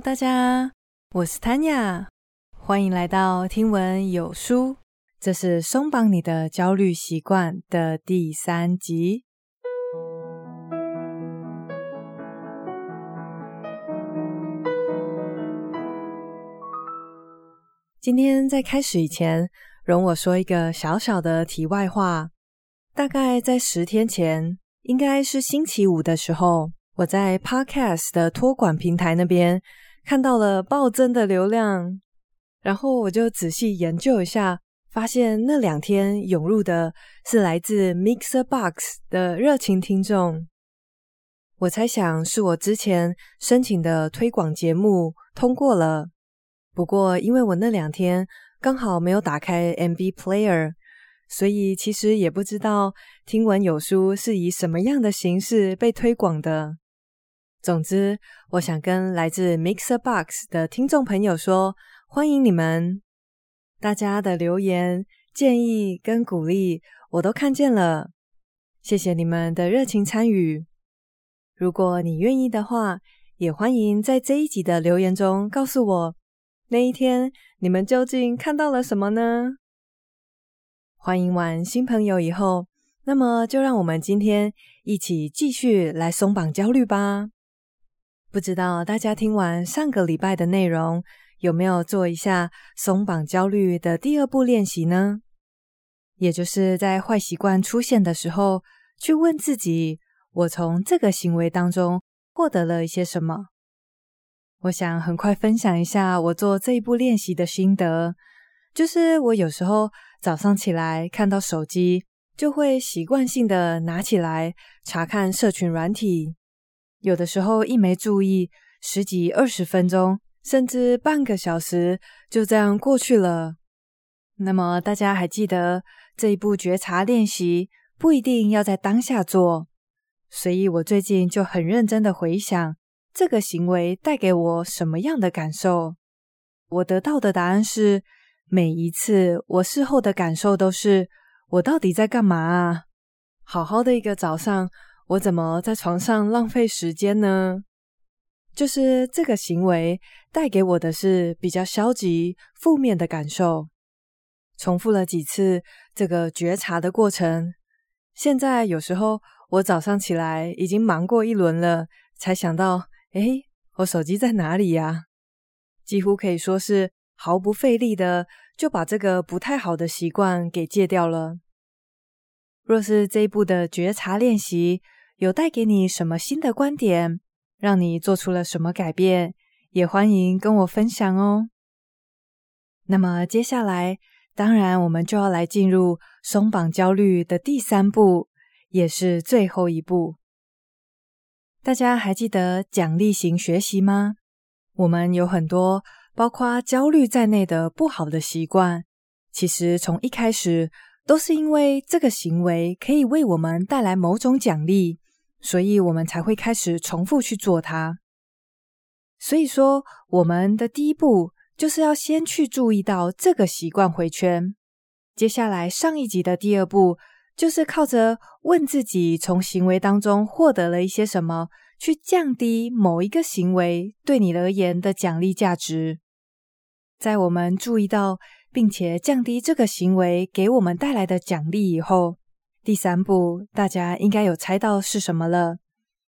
大家，我是 Tanya，欢迎来到听闻有书。这是松绑你的焦虑习惯的第三集。今天在开始以前，容我说一个小小的题外话。大概在十天前，应该是星期五的时候。我在 Podcast 的托管平台那边看到了暴增的流量，然后我就仔细研究一下，发现那两天涌入的是来自 MixerBox 的热情听众。我猜想是我之前申请的推广节目通过了，不过因为我那两天刚好没有打开 MV Player，所以其实也不知道听闻有书是以什么样的形式被推广的。总之，我想跟来自 MixerBox 的听众朋友说，欢迎你们！大家的留言、建议跟鼓励，我都看见了，谢谢你们的热情参与。如果你愿意的话，也欢迎在这一集的留言中告诉我，那一天你们究竟看到了什么呢？欢迎完新朋友以后，那么就让我们今天一起继续来松绑焦虑吧。不知道大家听完上个礼拜的内容，有没有做一下松绑焦虑的第二步练习呢？也就是在坏习惯出现的时候，去问自己：我从这个行为当中获得了一些什么？我想很快分享一下我做这一步练习的心得，就是我有时候早上起来看到手机，就会习惯性的拿起来查看社群软体。有的时候一没注意，十几二十分钟，甚至半个小时就这样过去了。那么大家还记得这一步觉察练习不一定要在当下做，所以我最近就很认真的回想这个行为带给我什么样的感受。我得到的答案是，每一次我事后的感受都是：我到底在干嘛啊？好好的一个早上。我怎么在床上浪费时间呢？就是这个行为带给我的是比较消极、负面的感受。重复了几次这个觉察的过程，现在有时候我早上起来已经忙过一轮了，才想到，诶，我手机在哪里呀？几乎可以说是毫不费力的就把这个不太好的习惯给戒掉了。若是这一步的觉察练习有带给你什么新的观点，让你做出了什么改变，也欢迎跟我分享哦。那么接下来，当然我们就要来进入松绑焦虑的第三步，也是最后一步。大家还记得奖励型学习吗？我们有很多包括焦虑在内的不好的习惯，其实从一开始。都是因为这个行为可以为我们带来某种奖励，所以我们才会开始重复去做它。所以说，我们的第一步就是要先去注意到这个习惯回圈。接下来，上一集的第二步就是靠着问自己从行为当中获得了一些什么，去降低某一个行为对你而言的奖励价值。在我们注意到。并且降低这个行为给我们带来的奖励以后，第三步大家应该有猜到是什么了，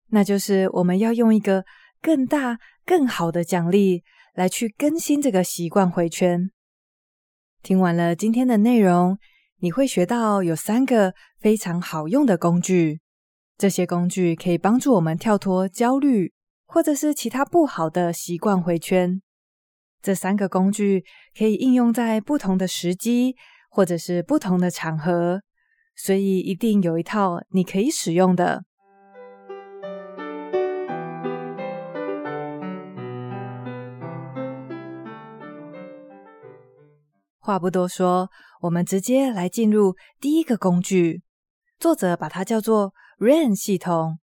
那就是我们要用一个更大、更好的奖励来去更新这个习惯回圈。听完了今天的内容，你会学到有三个非常好用的工具，这些工具可以帮助我们跳脱焦虑或者是其他不好的习惯回圈。这三个工具可以应用在不同的时机，或者是不同的场合，所以一定有一套你可以使用的。话不多说，我们直接来进入第一个工具。作者把它叫做 RAIN 系统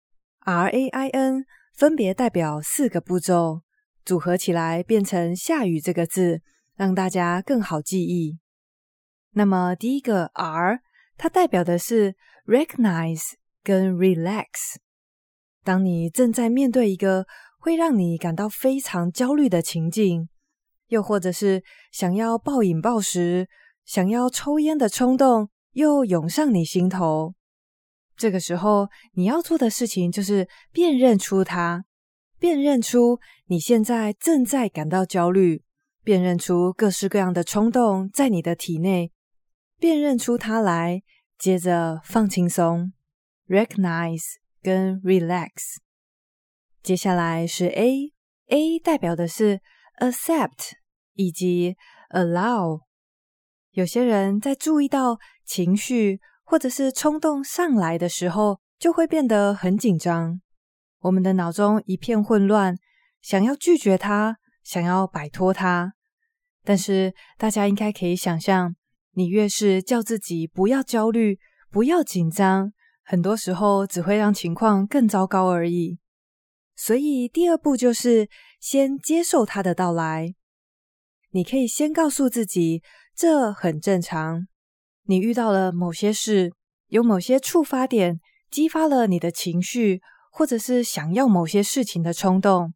，R-A-I-N，分别代表四个步骤。组合起来变成“下雨”这个字，让大家更好记忆。那么第一个 R，它代表的是 recognize 跟 relax。当你正在面对一个会让你感到非常焦虑的情境，又或者是想要暴饮暴食、想要抽烟的冲动又涌上你心头。这个时候，你要做的事情就是辨认出它，辨认出你现在正在感到焦虑，辨认出各式各样的冲动在你的体内，辨认出它来，接着放轻松，recognize 跟 relax。接下来是 A，A 代表的是 accept 以及 allow。有些人在注意到情绪，或者是冲动上来的时候，就会变得很紧张。我们的脑中一片混乱，想要拒绝它，想要摆脱它。但是大家应该可以想象，你越是叫自己不要焦虑、不要紧张，很多时候只会让情况更糟糕而已。所以第二步就是先接受它的到来。你可以先告诉自己，这很正常。你遇到了某些事，有某些触发点，激发了你的情绪，或者是想要某些事情的冲动，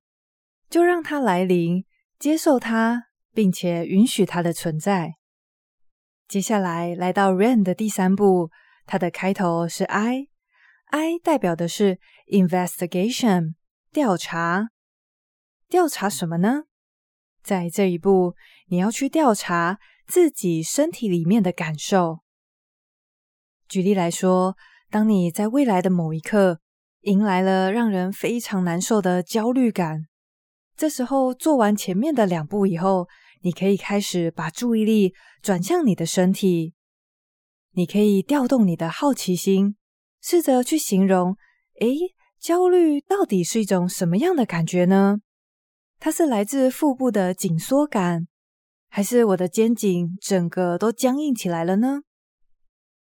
就让它来临，接受它，并且允许它的存在。接下来来到 REN 的第三步，它的开头是 I，I 代表的是 investigation，调查。调查什么呢？在这一步，你要去调查自己身体里面的感受。举例来说，当你在未来的某一刻迎来了让人非常难受的焦虑感，这时候做完前面的两步以后，你可以开始把注意力转向你的身体。你可以调动你的好奇心，试着去形容：诶，焦虑到底是一种什么样的感觉呢？它是来自腹部的紧缩感，还是我的肩颈整个都僵硬起来了呢？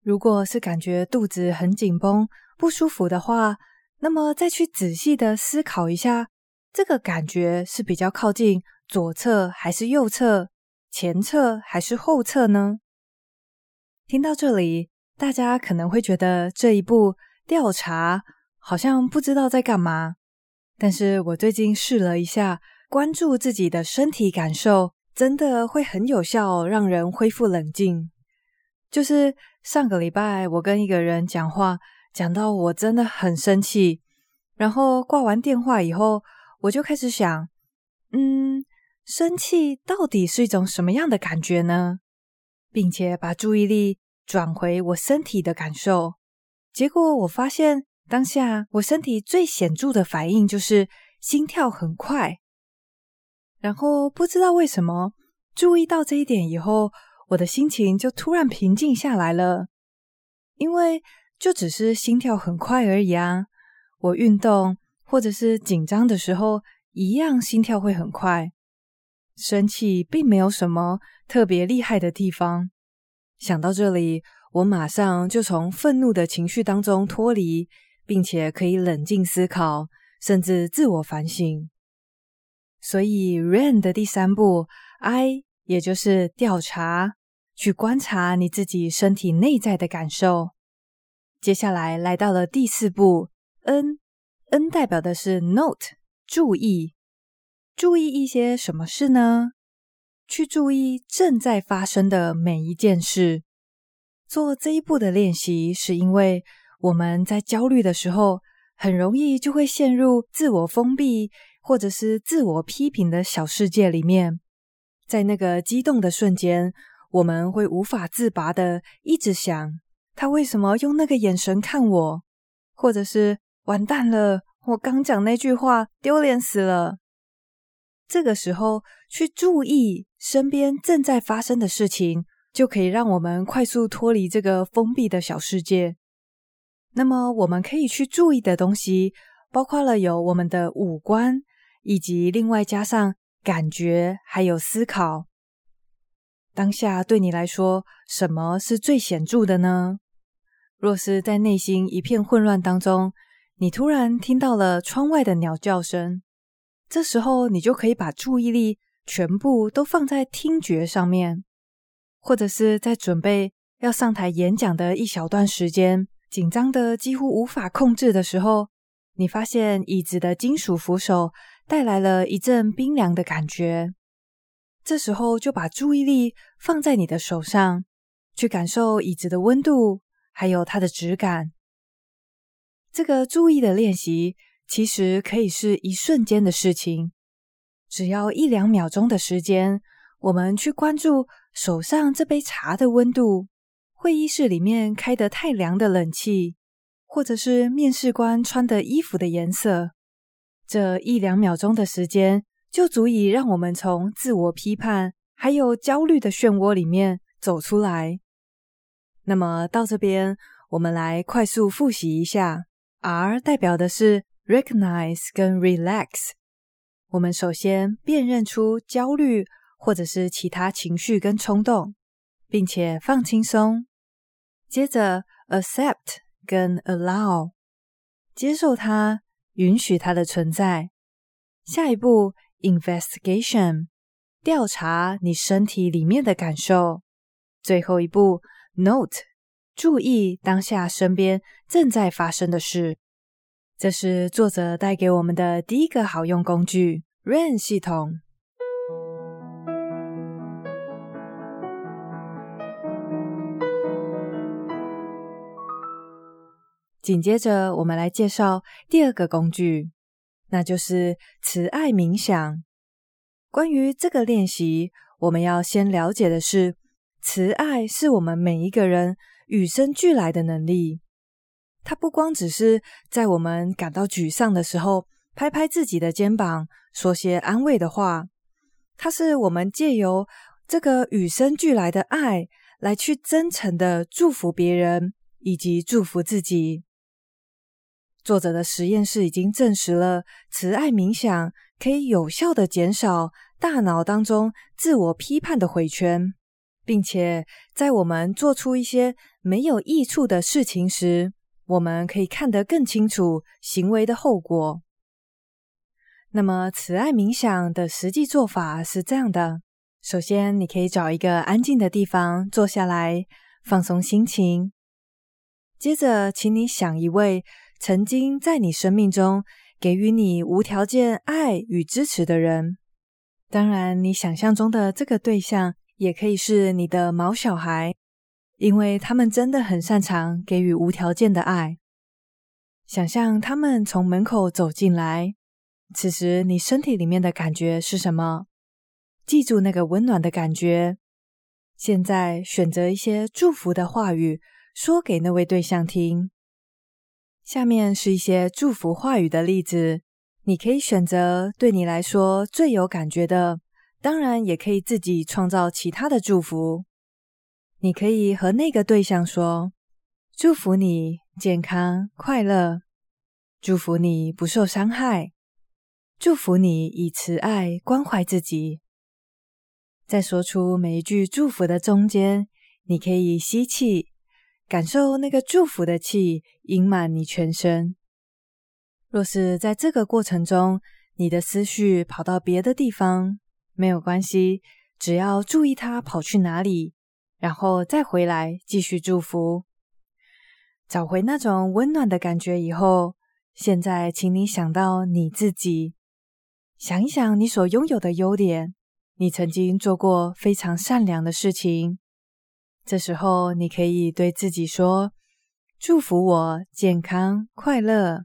如果是感觉肚子很紧绷、不舒服的话，那么再去仔细的思考一下，这个感觉是比较靠近左侧还是右侧、前侧还是后侧呢？听到这里，大家可能会觉得这一步调查好像不知道在干嘛，但是我最近试了一下，关注自己的身体感受，真的会很有效，让人恢复冷静。就是上个礼拜，我跟一个人讲话，讲到我真的很生气，然后挂完电话以后，我就开始想，嗯，生气到底是一种什么样的感觉呢？并且把注意力转回我身体的感受，结果我发现当下我身体最显著的反应就是心跳很快，然后不知道为什么，注意到这一点以后。我的心情就突然平静下来了，因为就只是心跳很快而已啊。我运动或者是紧张的时候，一样心跳会很快。生气并没有什么特别厉害的地方。想到这里，我马上就从愤怒的情绪当中脱离，并且可以冷静思考，甚至自我反省。所以，RAIN 的第三步，I。也就是调查，去观察你自己身体内在的感受。接下来来到了第四步，N，N 代表的是 Note，注意，注意一些什么事呢？去注意正在发生的每一件事。做这一步的练习，是因为我们在焦虑的时候，很容易就会陷入自我封闭或者是自我批评的小世界里面。在那个激动的瞬间，我们会无法自拔的一直想，他为什么用那个眼神看我？或者是完蛋了，我刚讲那句话丢脸死了。这个时候去注意身边正在发生的事情，就可以让我们快速脱离这个封闭的小世界。那么我们可以去注意的东西，包括了有我们的五官，以及另外加上。感觉还有思考，当下对你来说，什么是最显著的呢？若是在内心一片混乱当中，你突然听到了窗外的鸟叫声，这时候你就可以把注意力全部都放在听觉上面，或者是在准备要上台演讲的一小段时间，紧张的几乎无法控制的时候，你发现椅子的金属扶手带来了一阵冰凉的感觉。这时候就把注意力放在你的手上，去感受椅子的温度，还有它的质感。这个注意的练习其实可以是一瞬间的事情，只要一两秒钟的时间，我们去关注手上这杯茶的温度，会议室里面开得太凉的冷气，或者是面试官穿的衣服的颜色。这一两秒钟的时间，就足以让我们从自我批判还有焦虑的漩涡里面走出来。那么到这边，我们来快速复习一下。R 代表的是 recognize 跟 relax。我们首先辨认出焦虑或者是其他情绪跟冲动，并且放轻松。接着 accept 跟 allow，接受它，允许它的存在。下一步 investigation，调查你身体里面的感受。最后一步 note。注意当下身边正在发生的事，这是作者带给我们的第一个好用工具 ——RAIN 系统。紧接着，我们来介绍第二个工具，那就是慈爱冥想。关于这个练习，我们要先了解的是，慈爱是我们每一个人。与生俱来的能力，它不光只是在我们感到沮丧的时候拍拍自己的肩膀，说些安慰的话。它是我们借由这个与生俱来的爱，来去真诚的祝福别人以及祝福自己。作者的实验室已经证实了，慈爱冥想可以有效的减少大脑当中自我批判的回圈。并且在我们做出一些没有益处的事情时，我们可以看得更清楚行为的后果。那么，慈爱冥想的实际做法是这样的：首先，你可以找一个安静的地方坐下来，放松心情。接着，请你想一位曾经在你生命中给予你无条件爱与支持的人。当然，你想象中的这个对象。也可以是你的毛小孩，因为他们真的很擅长给予无条件的爱。想象他们从门口走进来，此时你身体里面的感觉是什么？记住那个温暖的感觉。现在选择一些祝福的话语，说给那位对象听。下面是一些祝福话语的例子，你可以选择对你来说最有感觉的。当然，也可以自己创造其他的祝福。你可以和那个对象说：“祝福你健康快乐，祝福你不受伤害，祝福你以慈爱关怀自己。”在说出每一句祝福的中间，你可以吸气，感受那个祝福的气盈满你全身。若是在这个过程中，你的思绪跑到别的地方，没有关系，只要注意他跑去哪里，然后再回来继续祝福，找回那种温暖的感觉以后，现在请你想到你自己，想一想你所拥有的优点，你曾经做过非常善良的事情，这时候你可以对自己说：祝福我健康快乐，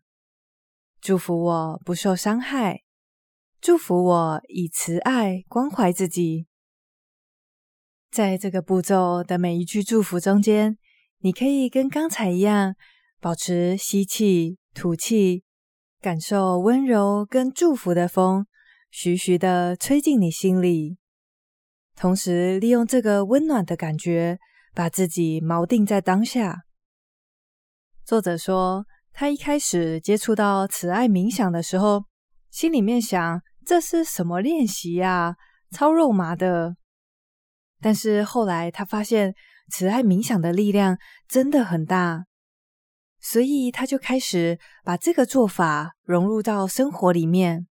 祝福我不受伤害。祝福我以慈爱关怀自己。在这个步骤的每一句祝福中间，你可以跟刚才一样，保持吸气、吐气，感受温柔跟祝福的风徐徐的吹进你心里，同时利用这个温暖的感觉，把自己锚定在当下。作者说，他一开始接触到慈爱冥想的时候，心里面想。这是什么练习呀？超肉麻的。但是后来他发现慈爱冥想的力量真的很大，所以他就开始把这个做法融入到生活里面。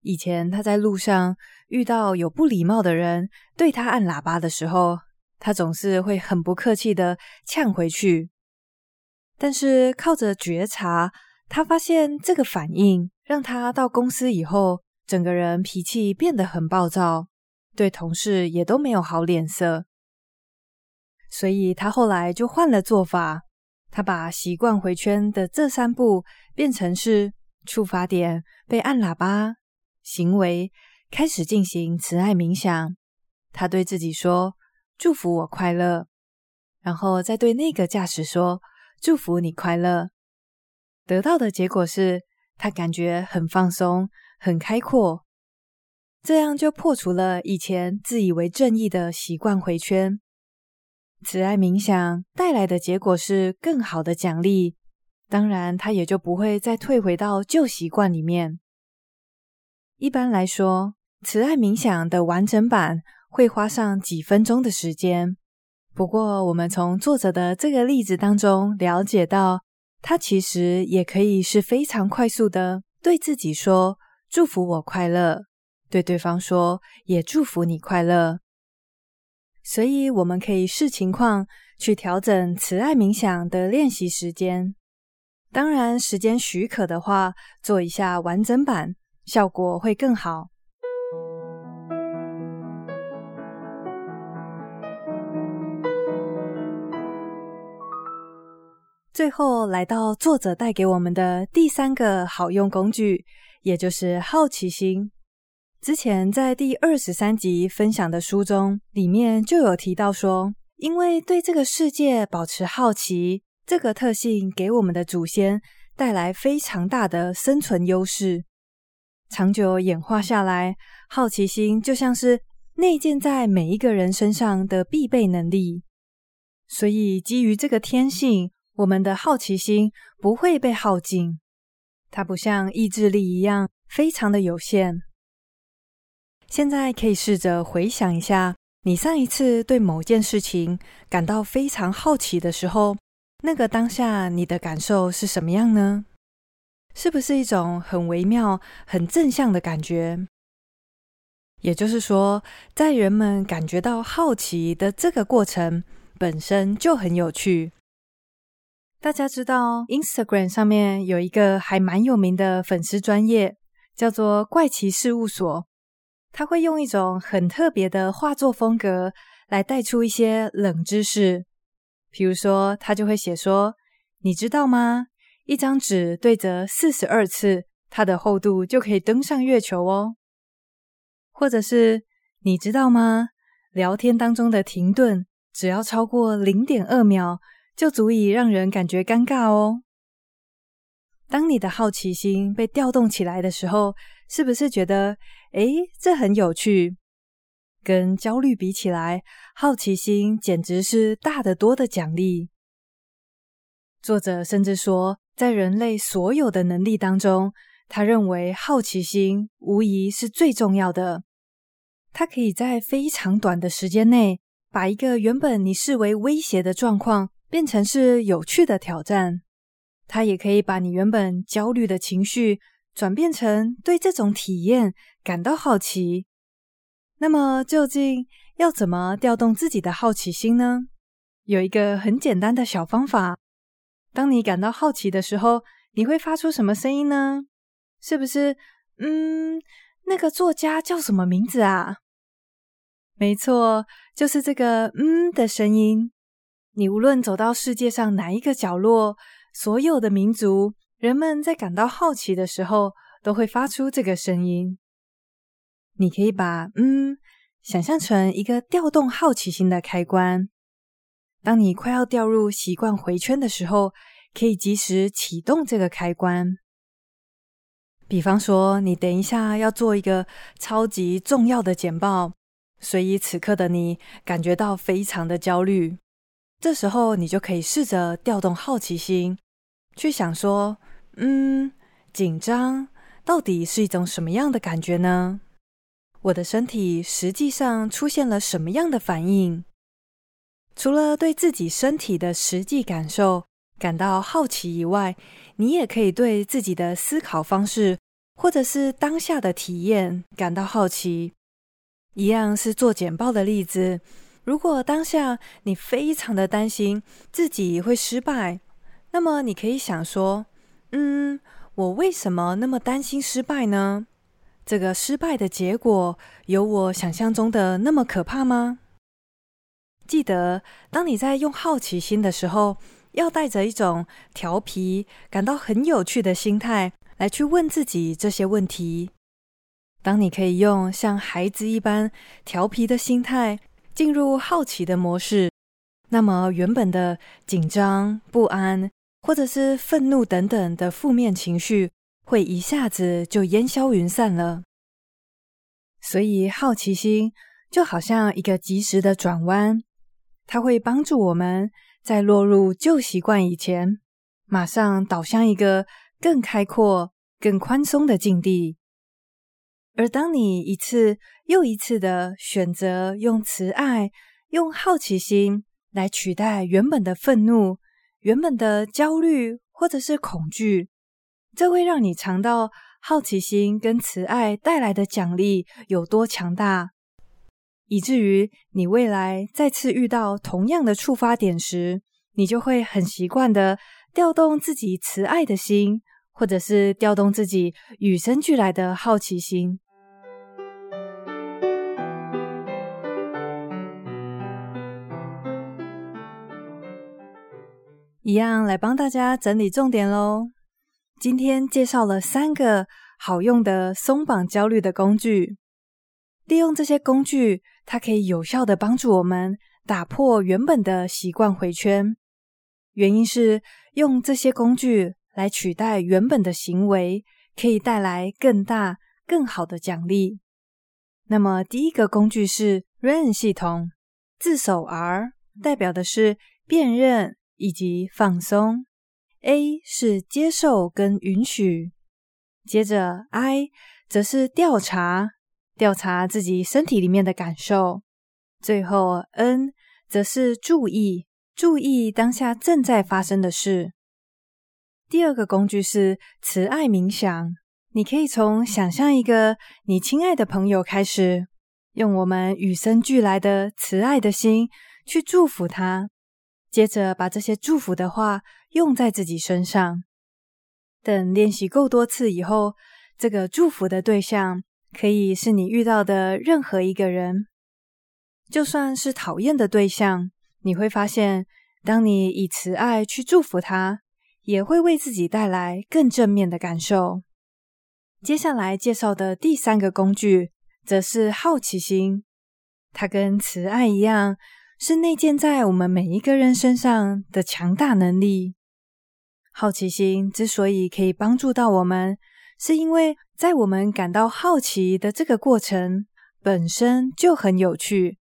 以前他在路上遇到有不礼貌的人对他按喇叭的时候，他总是会很不客气的呛回去。但是靠着觉察，他发现这个反应让他到公司以后，整个人脾气变得很暴躁，对同事也都没有好脸色。所以他后来就换了做法，他把习惯回圈的这三步变成是触发点被按喇叭，行为开始进行慈爱冥想。他对自己说：“祝福我快乐。”然后再对那个驾驶说：“祝福你快乐。”得到的结果是他感觉很放松、很开阔，这样就破除了以前自以为正义的习惯回圈。慈爱冥想带来的结果是更好的奖励，当然，他也就不会再退回到旧习惯里面。一般来说，慈爱冥想的完整版会花上几分钟的时间。不过，我们从作者的这个例子当中了解到，他其实也可以是非常快速的对自己说：“祝福我快乐。”对对方说：“也祝福你快乐。”所以，我们可以视情况去调整慈爱冥想的练习时间。当然，时间许可的话，做一下完整版，效果会更好。最后，来到作者带给我们的第三个好用工具，也就是好奇心。之前在第二十三集分享的书中，里面就有提到说，因为对这个世界保持好奇，这个特性给我们的祖先带来非常大的生存优势。长久演化下来，好奇心就像是内建在每一个人身上的必备能力。所以，基于这个天性，我们的好奇心不会被耗尽，它不像意志力一样非常的有限。现在可以试着回想一下，你上一次对某件事情感到非常好奇的时候，那个当下你的感受是什么样呢？是不是一种很微妙、很正向的感觉？也就是说，在人们感觉到好奇的这个过程本身就很有趣。大家知道，Instagram 上面有一个还蛮有名的粉丝专业，叫做“怪奇事务所”。他会用一种很特别的画作风格来带出一些冷知识，比如说，他就会写说：“你知道吗？一张纸对折四十二次，它的厚度就可以登上月球哦。”或者是“你知道吗？聊天当中的停顿只要超过零点二秒，就足以让人感觉尴尬哦。”当你的好奇心被调动起来的时候，是不是觉得，诶，这很有趣？跟焦虑比起来，好奇心简直是大得多的奖励。作者甚至说，在人类所有的能力当中，他认为好奇心无疑是最重要的。它可以在非常短的时间内，把一个原本你视为威胁的状况，变成是有趣的挑战。它也可以把你原本焦虑的情绪转变成对这种体验感到好奇。那么，究竟要怎么调动自己的好奇心呢？有一个很简单的小方法。当你感到好奇的时候，你会发出什么声音呢？是不是，嗯，那个作家叫什么名字啊？没错，就是这个“嗯”的声音。你无论走到世界上哪一个角落，所有的民族，人们在感到好奇的时候，都会发出这个声音。你可以把“嗯”想象成一个调动好奇心的开关。当你快要掉入习惯回圈的时候，可以及时启动这个开关。比方说，你等一下要做一个超级重要的简报，所以此刻的你感觉到非常的焦虑。这时候，你就可以试着调动好奇心，去想说：“嗯，紧张到底是一种什么样的感觉呢？我的身体实际上出现了什么样的反应？”除了对自己身体的实际感受感到好奇以外，你也可以对自己的思考方式或者是当下的体验感到好奇。一样是做简报的例子。如果当下你非常的担心自己会失败，那么你可以想说：“嗯，我为什么那么担心失败呢？这个失败的结果有我想象中的那么可怕吗？记得，当你在用好奇心的时候，要带着一种调皮、感到很有趣的心态来去问自己这些问题。当你可以用像孩子一般调皮的心态进入好奇的模式，那么原本的紧张、不安，或者是愤怒等等的负面情绪，会一下子就烟消云散了。所以，好奇心就好像一个及时的转弯。它会帮助我们在落入旧习惯以前，马上导向一个更开阔、更宽松的境地。而当你一次又一次的选择用慈爱、用好奇心来取代原本的愤怒、原本的焦虑或者是恐惧，这会让你尝到好奇心跟慈爱带来的奖励有多强大。以至于你未来再次遇到同样的触发点时，你就会很习惯的调动自己慈爱的心，或者是调动自己与生俱来的好奇心。一样来帮大家整理重点喽。今天介绍了三个好用的松绑焦虑的工具。利用这些工具，它可以有效的帮助我们打破原本的习惯回圈。原因是用这些工具来取代原本的行为，可以带来更大、更好的奖励。那么，第一个工具是 RAIN 系统，字首 R 代表的是辨认以及放松，A 是接受跟允许，接着 I 则是调查。调查自己身体里面的感受，最后 N 则是注意，注意当下正在发生的事。第二个工具是慈爱冥想，你可以从想象一个你亲爱的朋友开始，用我们与生俱来的慈爱的心去祝福他，接着把这些祝福的话用在自己身上。等练习够多次以后，这个祝福的对象。可以是你遇到的任何一个人，就算是讨厌的对象，你会发现，当你以慈爱去祝福他，也会为自己带来更正面的感受。接下来介绍的第三个工具，则是好奇心。它跟慈爱一样，是内建在我们每一个人身上的强大能力。好奇心之所以可以帮助到我们，是因为在我们感到好奇的这个过程本身就很有趣。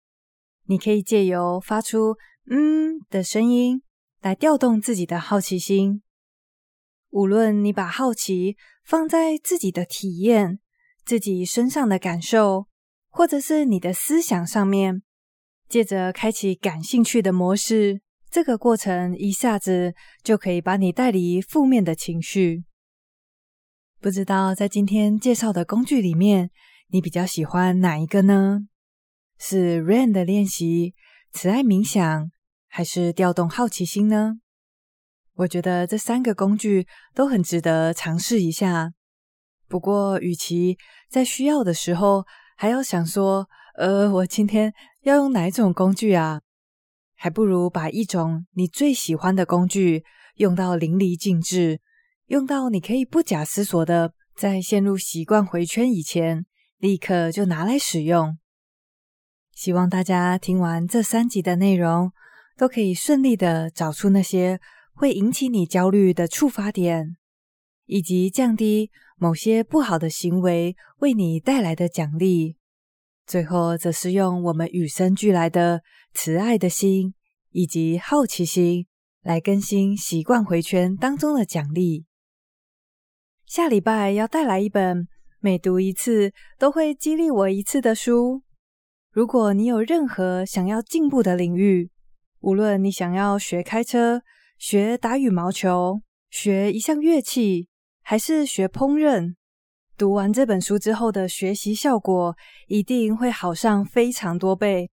你可以借由发出“嗯”的声音来调动自己的好奇心。无论你把好奇放在自己的体验、自己身上的感受，或者是你的思想上面，借着开启感兴趣的模式，这个过程一下子就可以把你带离负面的情绪。不知道在今天介绍的工具里面，你比较喜欢哪一个呢？是 RAIN 的练习、慈爱冥想，还是调动好奇心呢？我觉得这三个工具都很值得尝试一下。不过，与其在需要的时候还要想说，呃，我今天要用哪一种工具啊？还不如把一种你最喜欢的工具用到淋漓尽致。用到你可以不假思索的，在陷入习惯回圈以前，立刻就拿来使用。希望大家听完这三集的内容，都可以顺利的找出那些会引起你焦虑的触发点，以及降低某些不好的行为为你带来的奖励。最后，则是用我们与生俱来的慈爱的心以及好奇心，来更新习惯回圈当中的奖励。下礼拜要带来一本每读一次都会激励我一次的书。如果你有任何想要进步的领域，无论你想要学开车、学打羽毛球、学一项乐器，还是学烹饪，读完这本书之后的学习效果一定会好上非常多倍。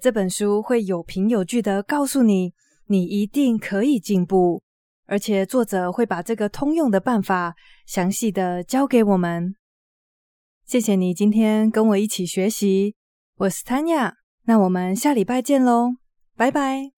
这本书会有凭有据的告诉你，你一定可以进步。而且作者会把这个通用的办法详细的教给我们。谢谢你今天跟我一起学习，我是 Tanya，那我们下礼拜见喽，拜拜。